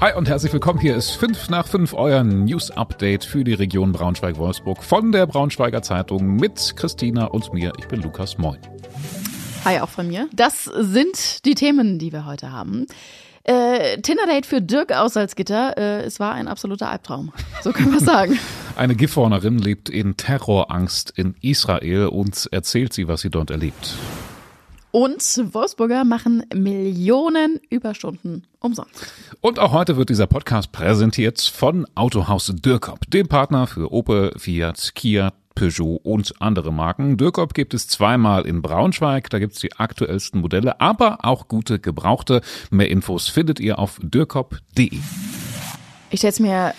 Hi und herzlich willkommen. Hier ist 5 nach 5 euer News Update für die Region Braunschweig-Wolfsburg von der Braunschweiger Zeitung mit Christina und mir. Ich bin Lukas. Moin. Hi, auch von mir. Das sind die Themen, die wir heute haben. Äh, Tinder-Date für Dirk aus Salzgitter. Äh, es war ein absoluter Albtraum. So können wir sagen. Eine Gifhornerin lebt in Terrorangst in Israel und erzählt sie, was sie dort erlebt. Und Wolfsburger machen Millionen Überstunden umsonst. Und auch heute wird dieser Podcast präsentiert von Autohaus Dürkop, dem Partner für Opel, Fiat, Kia, Peugeot und andere Marken. Dürkop gibt es zweimal in Braunschweig, da gibt es die aktuellsten Modelle, aber auch gute Gebrauchte. Mehr Infos findet ihr auf dürkop.de. Ich stelle es mir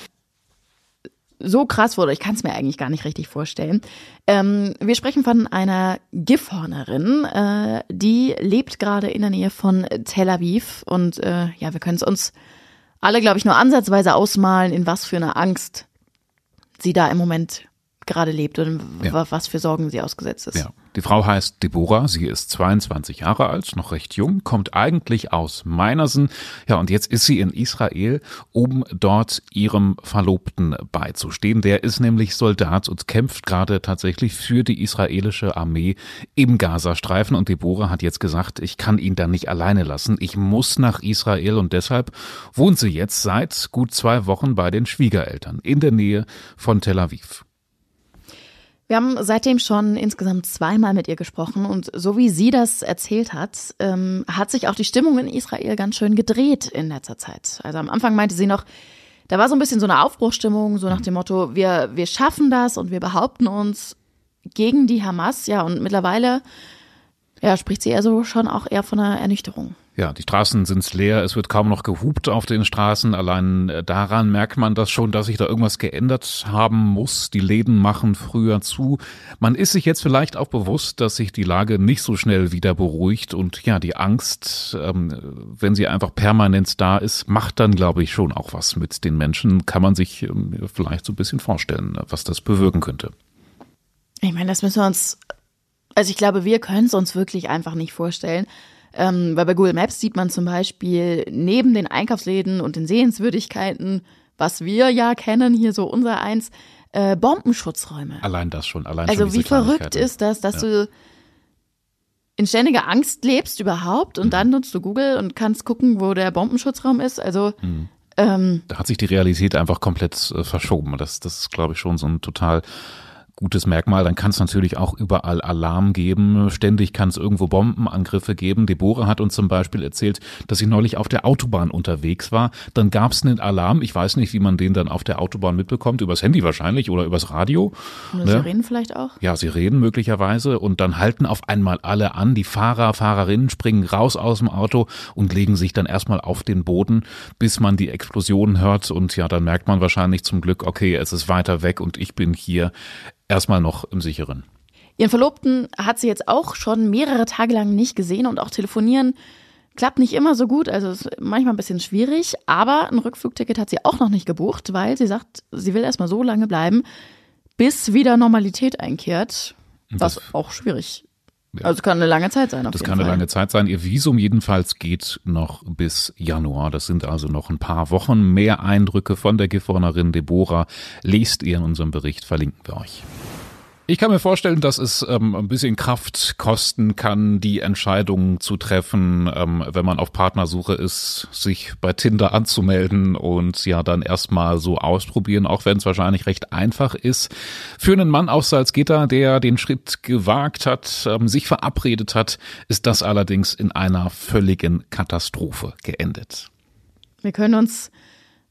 so krass vor, ich kann es mir eigentlich gar nicht richtig vorstellen. Ähm, wir sprechen von einer Gifhornerin, äh, die lebt gerade in der Nähe von Tel Aviv und äh, ja, wir können es uns alle, glaube ich, nur ansatzweise ausmalen, in was für einer Angst sie da im Moment gerade lebt und ja. was für Sorgen sie ausgesetzt ist. Ja. Die Frau heißt Deborah, sie ist 22 Jahre alt, noch recht jung, kommt eigentlich aus Meinersen. Ja, und jetzt ist sie in Israel, um dort ihrem Verlobten beizustehen. Der ist nämlich Soldat und kämpft gerade tatsächlich für die israelische Armee im Gazastreifen. Und Deborah hat jetzt gesagt, ich kann ihn da nicht alleine lassen. Ich muss nach Israel und deshalb wohnt sie jetzt seit gut zwei Wochen bei den Schwiegereltern in der Nähe von Tel Aviv. Wir haben seitdem schon insgesamt zweimal mit ihr gesprochen und so wie sie das erzählt hat, ähm, hat sich auch die Stimmung in Israel ganz schön gedreht in letzter Zeit. Also am Anfang meinte sie noch, da war so ein bisschen so eine Aufbruchstimmung, so nach dem Motto, wir, wir schaffen das und wir behaupten uns gegen die Hamas, ja, und mittlerweile ja, spricht sie also schon auch eher von einer Ernüchterung. Ja, die Straßen sind leer, es wird kaum noch gehupt auf den Straßen. Allein äh, daran merkt man das schon, dass sich da irgendwas geändert haben muss. Die Läden machen früher zu. Man ist sich jetzt vielleicht auch bewusst, dass sich die Lage nicht so schnell wieder beruhigt und ja, die Angst, ähm, wenn sie einfach permanent da ist, macht dann, glaube ich, schon auch was mit den Menschen. Kann man sich ähm, vielleicht so ein bisschen vorstellen, was das bewirken könnte. Ich meine, das müssen wir uns, also ich glaube, wir können es uns wirklich einfach nicht vorstellen. Ähm, weil bei Google Maps sieht man zum Beispiel neben den Einkaufsläden und den Sehenswürdigkeiten, was wir ja kennen, hier so unser eins, äh, Bombenschutzräume. Allein das schon, allein Also schon wie verrückt ist das, dass ja. du in ständiger Angst lebst überhaupt und mhm. dann nutzt du Google und kannst gucken, wo der Bombenschutzraum ist. Also mhm. ähm, da hat sich die Realität einfach komplett äh, verschoben. Das, das ist, glaube ich, schon so ein total gutes Merkmal. Dann kann es natürlich auch überall Alarm geben. Ständig kann es irgendwo Bombenangriffe geben. Deborah hat uns zum Beispiel erzählt, dass sie neulich auf der Autobahn unterwegs war. Dann gab es einen Alarm. Ich weiß nicht, wie man den dann auf der Autobahn mitbekommt. Übers Handy wahrscheinlich oder übers Radio. Oder ne? Sirenen vielleicht auch? Ja, Sirenen möglicherweise. Und dann halten auf einmal alle an. Die Fahrer, Fahrerinnen springen raus aus dem Auto und legen sich dann erstmal auf den Boden, bis man die Explosion hört. Und ja, dann merkt man wahrscheinlich zum Glück, okay, es ist weiter weg und ich bin hier erstmal noch im sicheren. Ihren Verlobten hat sie jetzt auch schon mehrere Tage lang nicht gesehen und auch telefonieren klappt nicht immer so gut, also ist manchmal ein bisschen schwierig, aber ein Rückflugticket hat sie auch noch nicht gebucht, weil sie sagt, sie will erstmal so lange bleiben, bis wieder Normalität einkehrt, was das auch schwierig ja. Also kann eine lange Zeit sein. Auf das kann Fall. eine lange Zeit sein. Ihr Visum jedenfalls geht noch bis Januar. Das sind also noch ein paar Wochen. Mehr Eindrücke von der Gifhornerin Deborah lest ihr in unserem Bericht. Verlinken wir euch. Ich kann mir vorstellen, dass es ähm, ein bisschen Kraft kosten kann, die Entscheidung zu treffen, ähm, wenn man auf Partnersuche ist, sich bei Tinder anzumelden und ja dann erstmal so ausprobieren, auch wenn es wahrscheinlich recht einfach ist. Für einen Mann aus Salzgitter, der den Schritt gewagt hat, ähm, sich verabredet hat, ist das allerdings in einer völligen Katastrophe geendet. Wir können uns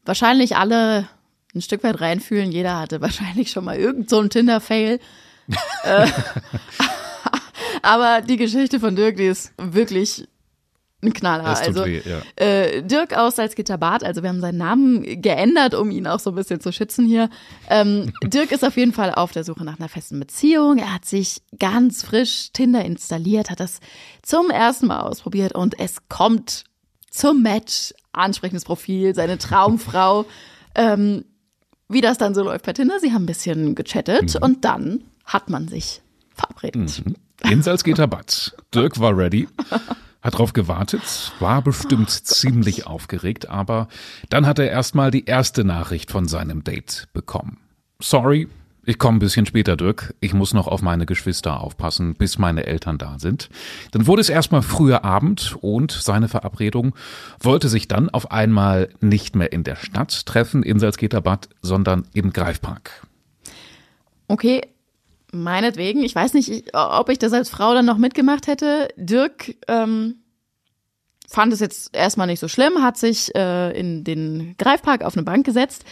wahrscheinlich alle ein Stück weit reinfühlen. Jeder hatte wahrscheinlich schon mal irgend so Tinder-Fail äh, aber die Geschichte von Dirk, die ist wirklich ein Knaller. Also weh, ja. äh, Dirk aus Salzgitter Bad, also wir haben seinen Namen geändert, um ihn auch so ein bisschen zu schützen hier. Ähm, Dirk ist auf jeden Fall auf der Suche nach einer festen Beziehung. Er hat sich ganz frisch Tinder installiert, hat das zum ersten Mal ausprobiert und es kommt zum Match. Ansprechendes Profil, seine Traumfrau. ähm, wie das dann so läuft bei Tinder. Sie haben ein bisschen gechattet mhm. und dann hat man sich verabredet. Mhm. In Salzgitter Bad. Dirk war ready. Hat drauf gewartet, war bestimmt oh, ziemlich aufgeregt, aber dann hat er erstmal die erste Nachricht von seinem Date bekommen. Sorry, ich komme ein bisschen später, Dirk. Ich muss noch auf meine Geschwister aufpassen, bis meine Eltern da sind. Dann wurde es erstmal früher Abend und seine Verabredung wollte sich dann auf einmal nicht mehr in der Stadt treffen, in Salzgitter sondern im Greifpark. Okay, meinetwegen. Ich weiß nicht, ob ich das als Frau dann noch mitgemacht hätte. Dirk ähm, fand es jetzt erstmal nicht so schlimm, hat sich äh, in den Greifpark auf eine Bank gesetzt.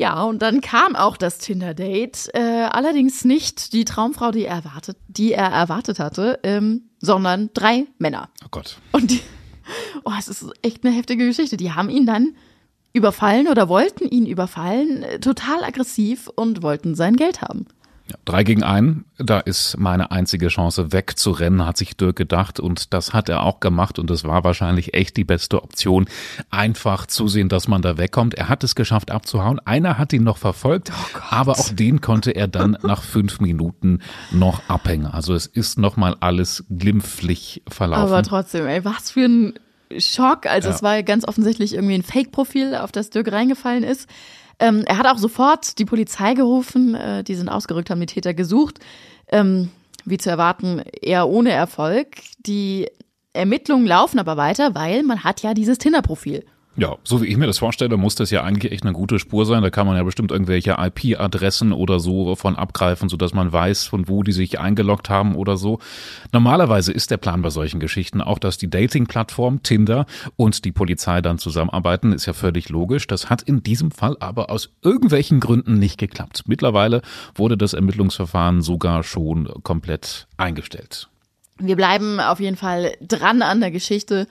Ja, und dann kam auch das Tinder-Date. Äh, allerdings nicht die Traumfrau, die er erwartet, die er erwartet hatte, ähm, sondern drei Männer. Oh Gott. Und die, oh, es ist echt eine heftige Geschichte. Die haben ihn dann überfallen oder wollten ihn überfallen, äh, total aggressiv und wollten sein Geld haben. Ja, drei gegen einen, da ist meine einzige Chance wegzurennen, hat sich Dirk gedacht und das hat er auch gemacht und das war wahrscheinlich echt die beste Option. Einfach zusehen, dass man da wegkommt. Er hat es geschafft abzuhauen. Einer hat ihn noch verfolgt, oh aber auch den konnte er dann nach fünf Minuten noch abhängen. Also es ist nochmal alles glimpflich verlaufen. Aber trotzdem, ey, was für ein Schock. Also ja. es war ganz offensichtlich irgendwie ein Fake-Profil, auf das Dirk reingefallen ist. Ähm, er hat auch sofort die Polizei gerufen, äh, die sind ausgerückt, haben die Täter gesucht. Ähm, wie zu erwarten, eher ohne Erfolg. Die Ermittlungen laufen aber weiter, weil man hat ja dieses Tinder-Profil. Ja, so wie ich mir das vorstelle, muss das ja eigentlich echt eine gute Spur sein. Da kann man ja bestimmt irgendwelche IP-Adressen oder so von abgreifen, sodass man weiß, von wo die sich eingeloggt haben oder so. Normalerweise ist der Plan bei solchen Geschichten auch, dass die Dating-Plattform Tinder und die Polizei dann zusammenarbeiten. Ist ja völlig logisch. Das hat in diesem Fall aber aus irgendwelchen Gründen nicht geklappt. Mittlerweile wurde das Ermittlungsverfahren sogar schon komplett eingestellt. Wir bleiben auf jeden Fall dran an der Geschichte.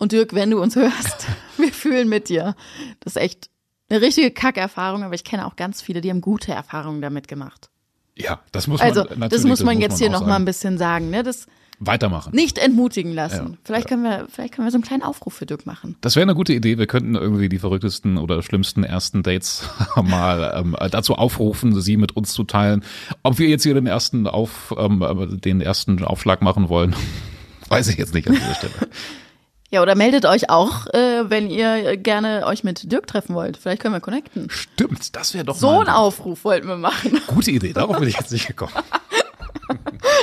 Und Dirk, wenn du uns hörst, wir fühlen mit dir. Das ist echt eine richtige Kackerfahrung, aber ich kenne auch ganz viele, die haben gute Erfahrungen damit gemacht. Ja, das muss man Also, das muss man das jetzt muss man hier nochmal ein bisschen sagen, ne? Das weitermachen. Nicht entmutigen lassen. Ja, vielleicht, Können wir, vielleicht können wir so einen kleinen Aufruf für Dirk machen. Das wäre eine gute Idee. Wir könnten irgendwie die verrücktesten oder schlimmsten ersten Dates mal ähm, dazu aufrufen, sie mit uns zu teilen. Ob wir jetzt hier den ersten auf ähm, den ersten Aufschlag machen wollen, weiß ich jetzt nicht an dieser Stelle. Ja, oder meldet euch auch, äh, wenn ihr gerne euch mit Dirk treffen wollt. Vielleicht können wir connecten. Stimmt, das wäre doch so mal ein Aufruf wollten wir machen. Gute Idee, darauf bin ich jetzt nicht gekommen.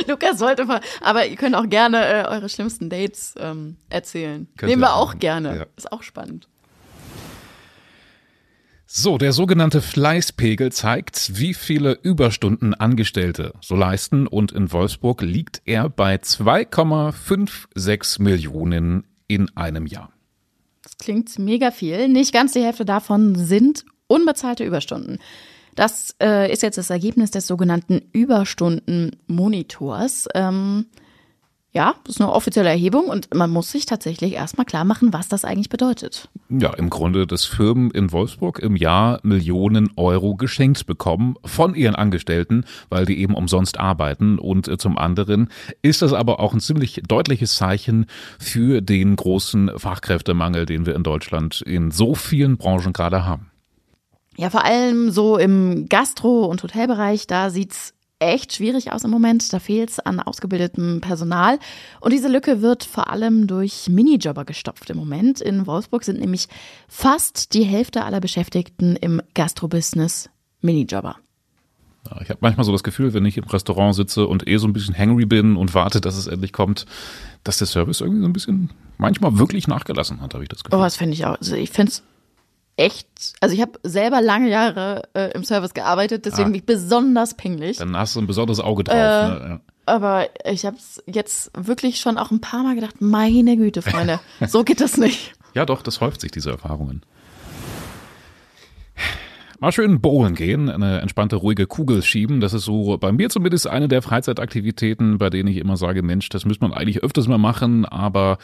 Lukas sollte mal, aber ihr könnt auch gerne äh, eure schlimmsten Dates ähm, erzählen. Könnt Nehmen wir auch machen. gerne. Ja. Ist auch spannend. So, der sogenannte Fleißpegel zeigt, wie viele Überstunden Angestellte so leisten und in Wolfsburg liegt er bei 2,56 Millionen in einem Jahr. Das klingt mega viel. Nicht ganz die Hälfte davon sind unbezahlte Überstunden. Das äh, ist jetzt das Ergebnis des sogenannten Überstundenmonitors. Ähm, ja, das ist eine offizielle Erhebung und man muss sich tatsächlich erstmal klar machen, was das eigentlich bedeutet. Ja, im Grunde, dass Firmen in Wolfsburg im Jahr Millionen Euro geschenkt bekommen von ihren Angestellten, weil die eben umsonst arbeiten. Und äh, zum anderen ist das aber auch ein ziemlich deutliches Zeichen für den großen Fachkräftemangel, den wir in Deutschland in so vielen Branchen gerade haben. Ja, vor allem so im Gastro- und Hotelbereich, da sieht's echt schwierig aus im Moment. Da fehlt es an ausgebildetem Personal. Und diese Lücke wird vor allem durch Minijobber gestopft im Moment. In Wolfsburg sind nämlich fast die Hälfte aller Beschäftigten im Gastrobusiness Minijobber. Ich habe manchmal so das Gefühl, wenn ich im Restaurant sitze und eh so ein bisschen hangry bin und warte, dass es endlich kommt, dass der Service irgendwie so ein bisschen manchmal wirklich nachgelassen hat, habe ich das Gefühl. Oh, das finde ich auch. Also ich finde es echt, also ich habe selber lange Jahre äh, im Service gearbeitet, deswegen ah. bin ich besonders pingelig. Dann hast du ein besonderes Auge drauf. Äh, ne? ja. Aber ich habe es jetzt wirklich schon auch ein paar Mal gedacht, meine Güte, Freunde, so geht das nicht. Ja, doch, das häuft sich, diese Erfahrungen. Mal schön bowlen gehen, eine entspannte, ruhige Kugel schieben. Das ist so bei mir zumindest eine der Freizeitaktivitäten, bei denen ich immer sage, Mensch, das müsste man eigentlich öfters mal machen, aber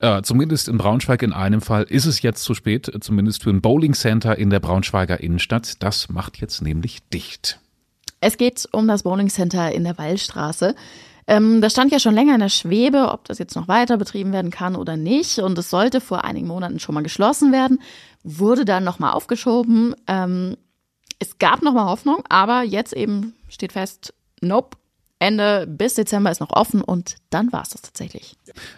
äh, zumindest in Braunschweig in einem Fall ist es jetzt zu spät, zumindest für ein Bowling Center in der Braunschweiger Innenstadt. Das macht jetzt nämlich dicht. Es geht um das Bowling Center in der Wallstraße. Ähm, das stand ja schon länger in der Schwebe, ob das jetzt noch weiter betrieben werden kann oder nicht. Und es sollte vor einigen Monaten schon mal geschlossen werden, wurde dann nochmal aufgeschoben. Ähm, es gab nochmal Hoffnung, aber jetzt eben steht fest, nope, Ende bis Dezember ist noch offen und dann war es das tatsächlich.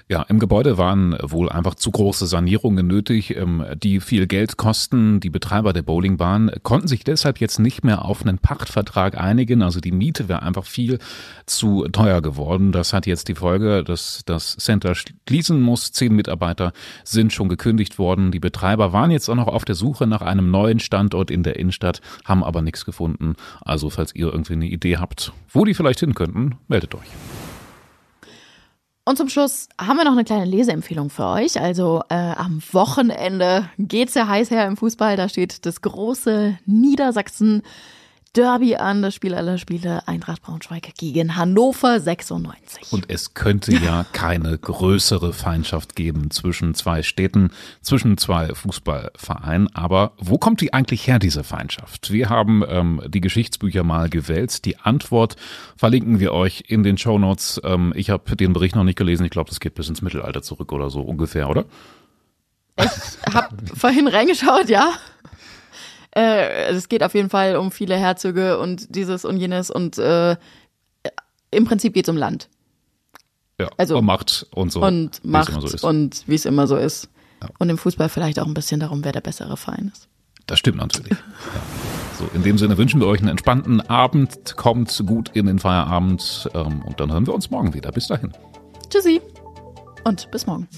Ja, im Gebäude waren wohl einfach zu große Sanierungen nötig, ähm, die viel Geld kosten. Die Betreiber der Bowlingbahn konnten sich deshalb jetzt nicht mehr auf einen Pachtvertrag einigen. Also die Miete wäre einfach viel zu teuer geworden. Das hat jetzt die Folge, dass das Center schließen muss. Zehn Mitarbeiter sind schon gekündigt worden. Die Betreiber waren jetzt auch noch auf der Suche nach einem neuen Standort in der Innenstadt, haben aber nichts gefunden. Also falls ihr irgendwie eine Idee habt, wo die vielleicht hin könnten, meldet euch. Und zum Schluss haben wir noch eine kleine Leseempfehlung für euch. Also äh, am Wochenende geht's ja heiß her im Fußball. Da steht das große Niedersachsen Derby an, das Spiel aller Spiele, Eintracht Braunschweig gegen Hannover 96. Und es könnte ja keine größere Feindschaft geben zwischen zwei Städten, zwischen zwei Fußballvereinen. Aber wo kommt die eigentlich her, diese Feindschaft? Wir haben ähm, die Geschichtsbücher mal gewälzt. Die Antwort verlinken wir euch in den Show Notes. Ähm, ich habe den Bericht noch nicht gelesen. Ich glaube, das geht bis ins Mittelalter zurück oder so ungefähr, oder? Ich habe vorhin reingeschaut, ja. Äh, es geht auf jeden Fall um viele Herzöge und dieses und jenes und äh, im Prinzip geht es um Land. Ja, also, um Macht und so. Und Macht so und wie es immer so ist. Ja. Und im Fußball vielleicht auch ein bisschen darum, wer der bessere Verein ist. Das stimmt natürlich. ja. So, in dem Sinne wünschen wir euch einen entspannten Abend. Kommt gut in den Feierabend ähm, und dann hören wir uns morgen wieder. Bis dahin. Tschüssi und bis morgen.